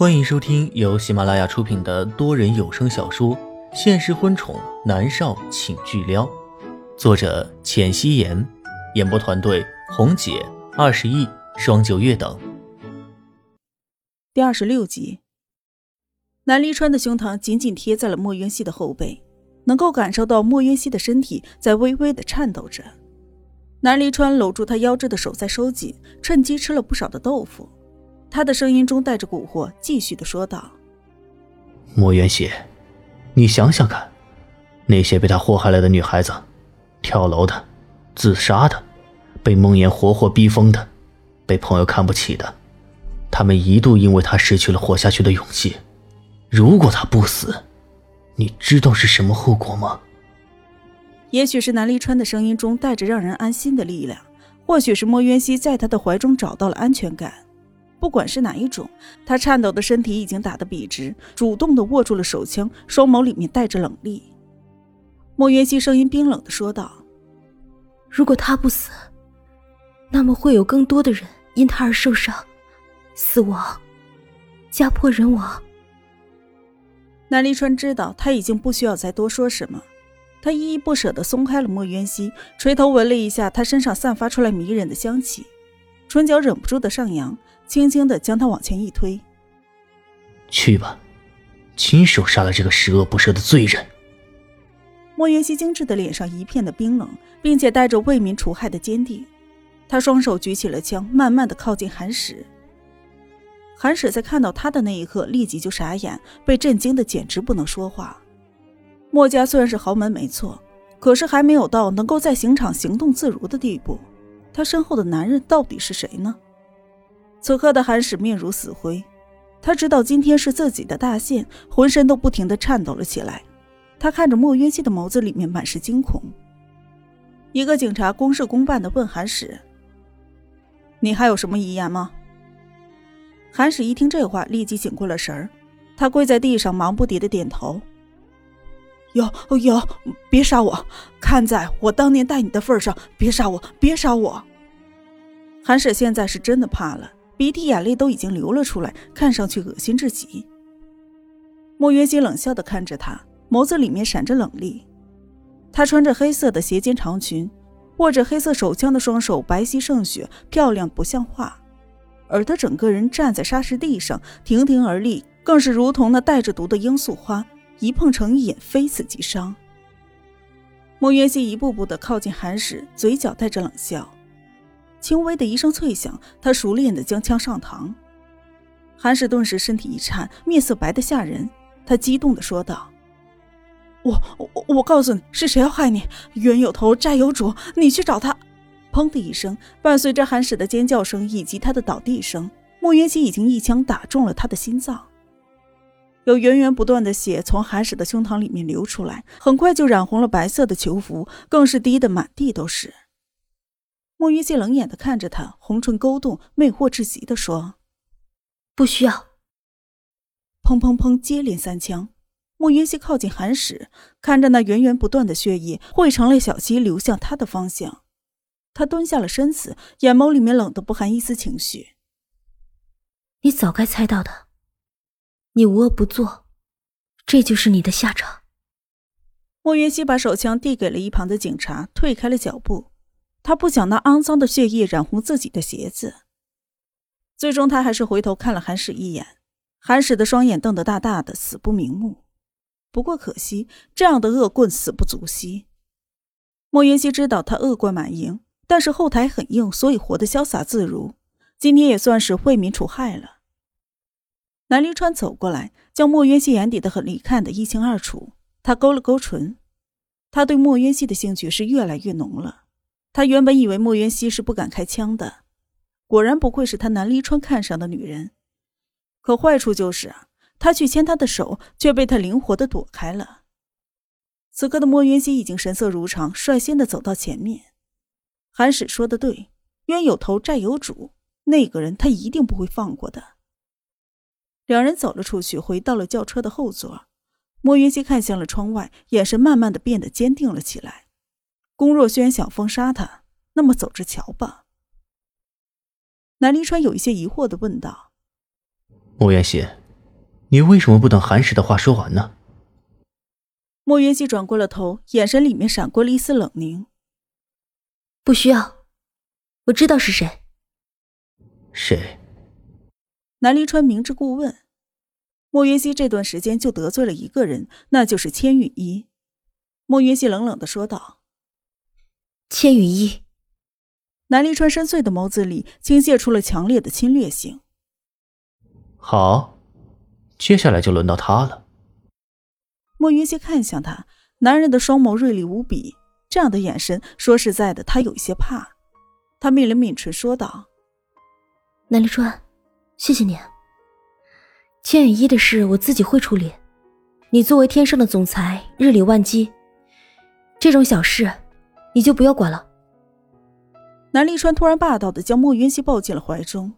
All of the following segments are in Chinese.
欢迎收听由喜马拉雅出品的多人有声小说《现实婚宠男少请巨撩》，作者：浅汐颜，演播团队：红姐、二十亿、双九月等。第二十六集，南离川的胸膛紧紧贴在了莫渊熙的后背，能够感受到莫渊熙的身体在微微的颤抖着。南离川搂住他腰肢的手在收紧，趁机吃了不少的豆腐。他的声音中带着蛊惑，继续的说道：“莫元熙，你想想看，那些被他祸害了的女孩子，跳楼的、自杀的、被梦魇活活逼疯的、被朋友看不起的，他们一度因为他失去了活下去的勇气。如果他不死，你知道是什么后果吗？”也许是南离川的声音中带着让人安心的力量，或许是莫渊熙在他的怀中找到了安全感。不管是哪一种，他颤抖的身体已经打得笔直，主动的握住了手枪，双眸里面带着冷厉。莫渊熙声音冰冷的说道：“如果他不死，那么会有更多的人因他而受伤、死亡、家破人亡。”南离川知道他已经不需要再多说什么，他依依不舍的松开了莫渊熙，垂头闻了一下他身上散发出来迷人的香气，唇角忍不住的上扬。轻轻的将他往前一推，去吧，亲手杀了这个十恶不赦的罪人。莫云熙精致的脸上一片的冰冷，并且带着为民除害的坚定。他双手举起了枪，慢慢的靠近韩史。韩史在看到他的那一刻，立即就傻眼，被震惊的简直不能说话。莫家虽然是豪门没错，可是还没有到能够在刑场行动自如的地步。他身后的男人到底是谁呢？此刻的韩使面如死灰，他知道今天是自己的大限，浑身都不停的颤抖了起来。他看着莫渊熙的眸子里面满是惊恐。一个警察公事公办的问韩使：“你还有什么遗言吗？”韩使一听这话，立即醒过了神儿，他跪在地上，忙不迭的点头：“有有，别杀我！看在我当年待你的份上，别杀我，别杀我！”韩使现在是真的怕了。鼻涕眼泪都已经流了出来，看上去恶心至极。莫云熙冷笑的看着他，眸子里面闪着冷厉。他穿着黑色的斜肩长裙，握着黑色手枪的双手白皙胜雪，漂亮不像话。而他整个人站在沙石地上，亭亭而立，更是如同那带着毒的罂粟花，一碰成瘾，非死即伤。莫云熙一步步的靠近韩石，嘴角带着冷笑。轻微的一声脆响，他熟练的将枪上膛。韩氏顿时身体一颤，面色白的吓人。他激动的说道：“我我我告诉你是谁要害你，冤有头债有主，你去找他！”砰的一声，伴随着韩氏的尖叫声以及他的倒地声，莫云熙已经一枪打中了他的心脏。有源源不断的血从韩氏的胸膛里面流出来，很快就染红了白色的囚服，更是滴得满地都是。莫云溪冷眼的看着他，红唇勾动，魅惑至极的说：“不需要。”砰砰砰，接连三枪。莫云溪靠近寒史，看着那源源不断的血液汇成了小溪，流向他的方向。他蹲下了身子，眼眸里面冷得不含一丝情绪。你早该猜到的，你无恶不作，这就是你的下场。莫云溪把手枪递给了一旁的警察，退开了脚步。他不想那肮脏的血液染红自己的鞋子。最终，他还是回头看了韩史一眼。韩史的双眼瞪得大大的，死不瞑目。不过可惜，这样的恶棍死不足惜。莫云熙知道他恶贯满盈，但是后台很硬，所以活得潇洒自如。今天也算是为民除害了。南离川走过来，将莫云熙眼底的狠戾看得一清二楚。他勾了勾唇，他对莫云熙的兴趣是越来越浓了。他原本以为莫云熙是不敢开枪的，果然不愧是他南离川看上的女人。可坏处就是啊，他去牵她的手，却被她灵活的躲开了。此刻的莫云熙已经神色如常，率先的走到前面。韩史说的对，冤有头债有主，那个人他一定不会放过的。两人走了出去，回到了轿车的后座。莫云熙看向了窗外，眼神慢慢的变得坚定了起来。龚若轩想封杀他，那么走着瞧吧。南临川有一些疑惑的问道：“莫元熙，你为什么不等韩石的话说完呢？莫云熙转过了头，眼神里面闪过了一丝冷凝。不需要，我知道是谁。谁？南临川明知故问。莫云熙这段时间就得罪了一个人，那就是千羽衣。莫云熙冷冷的说道：“千羽衣。”南离川深邃的眸子里倾泻出了强烈的侵略性。好，接下来就轮到他了。莫云熙看向他，男人的双眸锐利无比，这样的眼神，说实在的，他有一些怕。他抿了抿唇，说道：“南离川，谢谢你。千羽衣的事我自己会处理，你作为天生的总裁，日理万机，这种小事你就不要管了。”南立川突然霸道的将莫云熙抱进了怀中。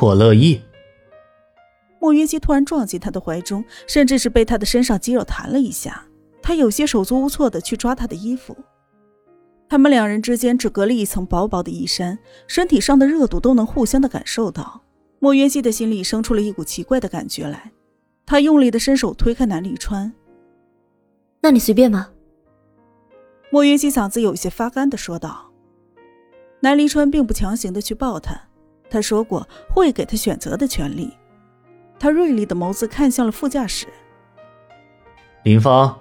我乐意。莫云熙突然撞进他的怀中，甚至是被他的身上肌肉弹了一下，他有些手足无措的去抓他的衣服。他们两人之间只隔了一层薄薄的衣衫，身体上的热度都能互相的感受到。莫云熙的心里生出了一股奇怪的感觉来，他用力的伸手推开南立川。那你随便吧。莫云熙嗓子有些发干的说道。南离川并不强行的去抱他，他说过会给他选择的权利。他锐利的眸子看向了副驾驶。林芳。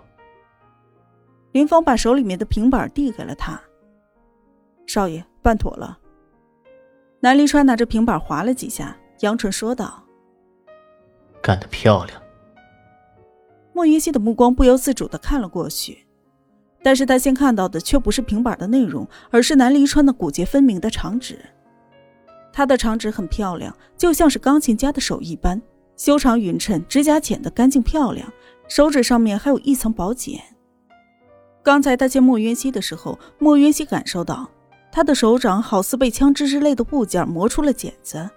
林芳把手里面的平板递给了他。少爷，办妥了。南离川拿着平板划了几下，扬唇说道：“干得漂亮。”莫云熙的目光不由自主的看了过去。但是他先看到的却不是平板的内容，而是南离川的骨节分明的长指。他的长指很漂亮，就像是钢琴家的手一般，修长匀称，指甲剪得干净漂亮，手指上面还有一层薄茧。刚才他见莫渊熙的时候，莫渊熙感受到他的手掌好似被枪支之类的物件磨出了茧子。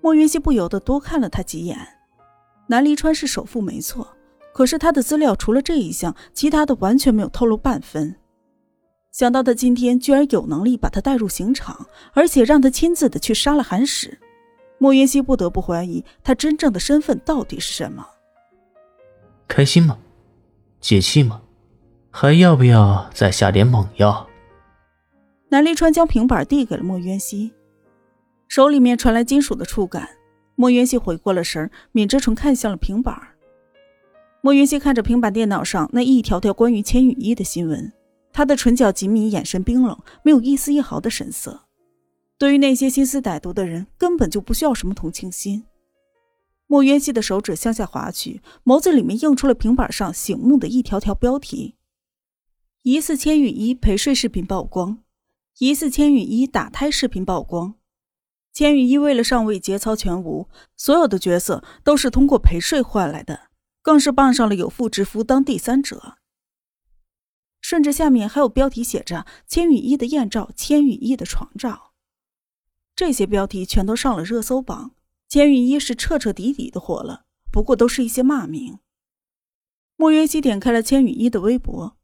莫渊熙不由得多看了他几眼。南离川是首富，没错。可是他的资料除了这一项，其他的完全没有透露半分。想到他今天居然有能力把他带入刑场，而且让他亲自的去杀了韩使，莫云熙不得不怀疑他真正的身份到底是什么。开心吗？解气吗？还要不要再下点猛药？南离川将平板递给了莫渊熙，手里面传来金属的触感。莫渊熙回过了神，抿着唇看向了平板。莫云熙看着平板电脑上那一条条关于千羽衣的新闻，他的唇角紧抿，眼神冰冷，没有一丝一毫的神色。对于那些心思歹毒的人，根本就不需要什么同情心。莫云熙的手指向下滑去，眸子里面映出了平板上醒目的一条条标题：疑似千羽衣陪睡视频曝光，疑似千羽衣打胎视频曝光。千羽衣为了上位节操全无，所有的角色都是通过陪睡换来的。更是傍上了有妇之夫当第三者，甚至下面还有标题写着“千羽衣的艳照，千羽衣的床照”，这些标题全都上了热搜榜。千羽衣是彻彻底底的火了，不过都是一些骂名。莫云熙点开了千羽衣的微博，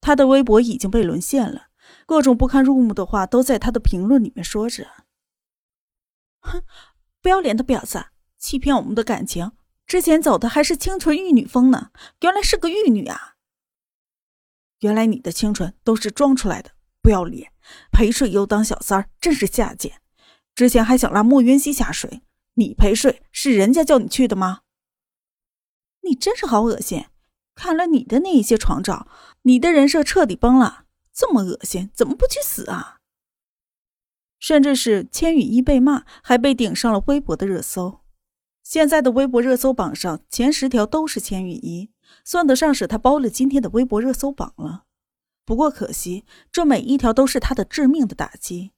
他的微博已经被沦陷了，各种不堪入目的话都在他的评论里面说着：“哼，不要脸的婊子，欺骗我们的感情。”之前走的还是清纯玉女风呢，原来是个玉女啊！原来你的清纯都是装出来的，不要脸，陪睡又当小三儿，真是下贱！之前还想拉莫云溪下水，你陪睡是人家叫你去的吗？你真是好恶心！看了你的那一些床照，你的人设彻底崩了。这么恶心，怎么不去死啊？甚至是千羽衣被骂，还被顶上了微博的热搜。现在的微博热搜榜上前十条都是千羽衣，算得上是他包了今天的微博热搜榜了。不过可惜，这每一条都是他的致命的打击。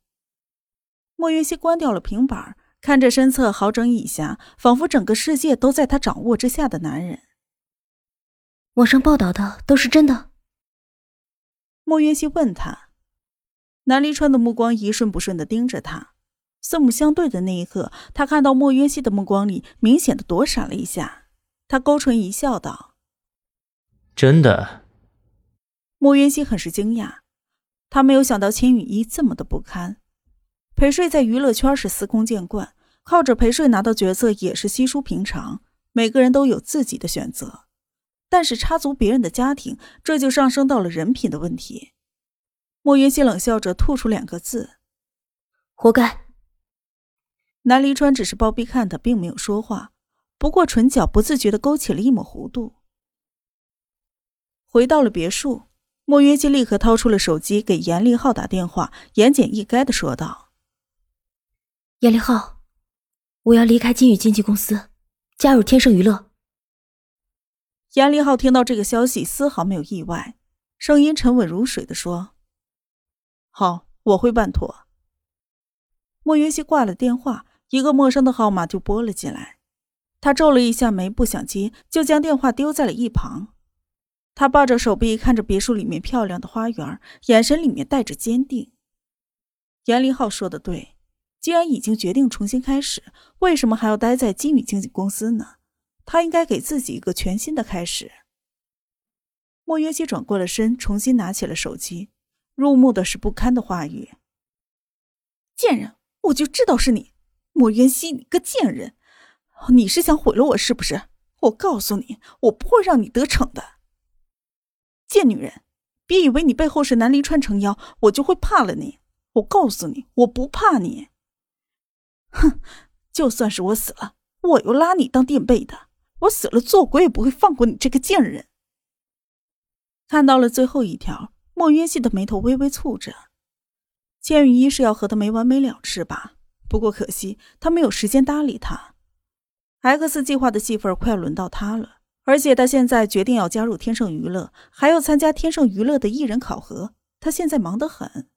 莫云熙关掉了平板，看着身侧好整以暇，仿佛整个世界都在他掌握之下的男人。网上报道的都是真的？莫云熙问他。南离川的目光一瞬不瞬的盯着他。四目相对的那一刻，他看到莫约西的目光里明显的躲闪了一下。他勾唇一笑，道：“真的。”莫约西很是惊讶，他没有想到千羽衣这么的不堪。陪睡在娱乐圈是司空见惯，靠着陪睡拿到角色也是稀疏平常。每个人都有自己的选择，但是插足别人的家庭，这就上升到了人品的问题。莫云熙冷笑着吐出两个字：“活该。”南离川只是包庇看他，并没有说话，不过唇角不自觉的勾起了一抹弧度。回到了别墅，莫约基立刻掏出了手机，给严立浩打电话，言简意赅的说道：“严立浩，我要离开金宇经纪公司，加入天盛娱乐。”严立浩听到这个消息，丝毫没有意外，声音沉稳如水的说：“好，我会办妥。”莫云熙挂了电话。一个陌生的号码就拨了进来，他皱了一下眉，不想接，就将电话丢在了一旁。他抱着手臂，看着别墅里面漂亮的花园，眼神里面带着坚定。严林浩说的对，既然已经决定重新开始，为什么还要待在金宇经纪公司呢？他应该给自己一个全新的开始。莫约西转过了身，重新拿起了手机，入目的是不堪的话语：“贱人，我就知道是你！”莫渊熙，你个贱人！你是想毁了我是不是？我告诉你，我不会让你得逞的。贱女人，别以为你背后是南离川撑腰，我就会怕了你。我告诉你，我不怕你。哼，就算是我死了，我又拉你当垫背的。我死了，做鬼也不会放过你这个贱人。看到了最后一条，莫渊熙的眉头微微蹙着。千羽一是要和他没完没了是吧？不过可惜，他没有时间搭理他。X 计划的戏份快要轮到他了，而且他现在决定要加入天盛娱乐，还要参加天盛娱乐的艺人考核，他现在忙得很。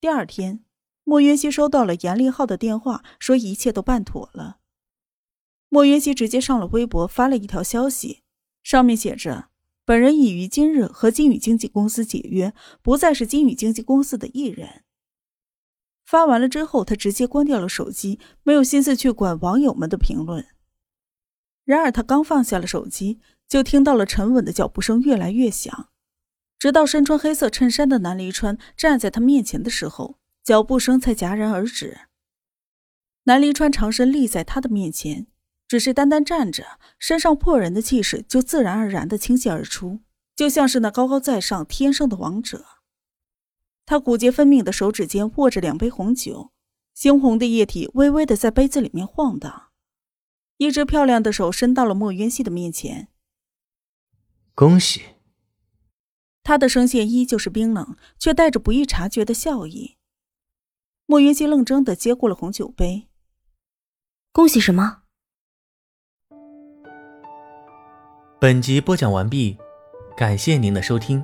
第二天，莫云熙收到了严立浩的电话，说一切都办妥了。莫云熙直接上了微博，发了一条消息，上面写着：“本人已于今日和金宇经纪公司解约，不再是金宇经纪公司的艺人。”发完了之后，他直接关掉了手机，没有心思去管网友们的评论。然而，他刚放下了手机，就听到了沉稳的脚步声越来越响，直到身穿黑色衬衫的南离川站在他面前的时候，脚步声才戛然而止。南离川长身立在他的面前，只是单单站着，身上破人的气势就自然而然的倾泻而出，就像是那高高在上天生的王者。他骨节分明的手指间握着两杯红酒，猩红的液体微微的在杯子里面晃荡。一只漂亮的手伸到了莫渊熙的面前。恭喜。他的声线依旧是冰冷，却带着不易察觉的笑意。莫云熙愣怔的接过了红酒杯。恭喜什么？本集播讲完毕，感谢您的收听。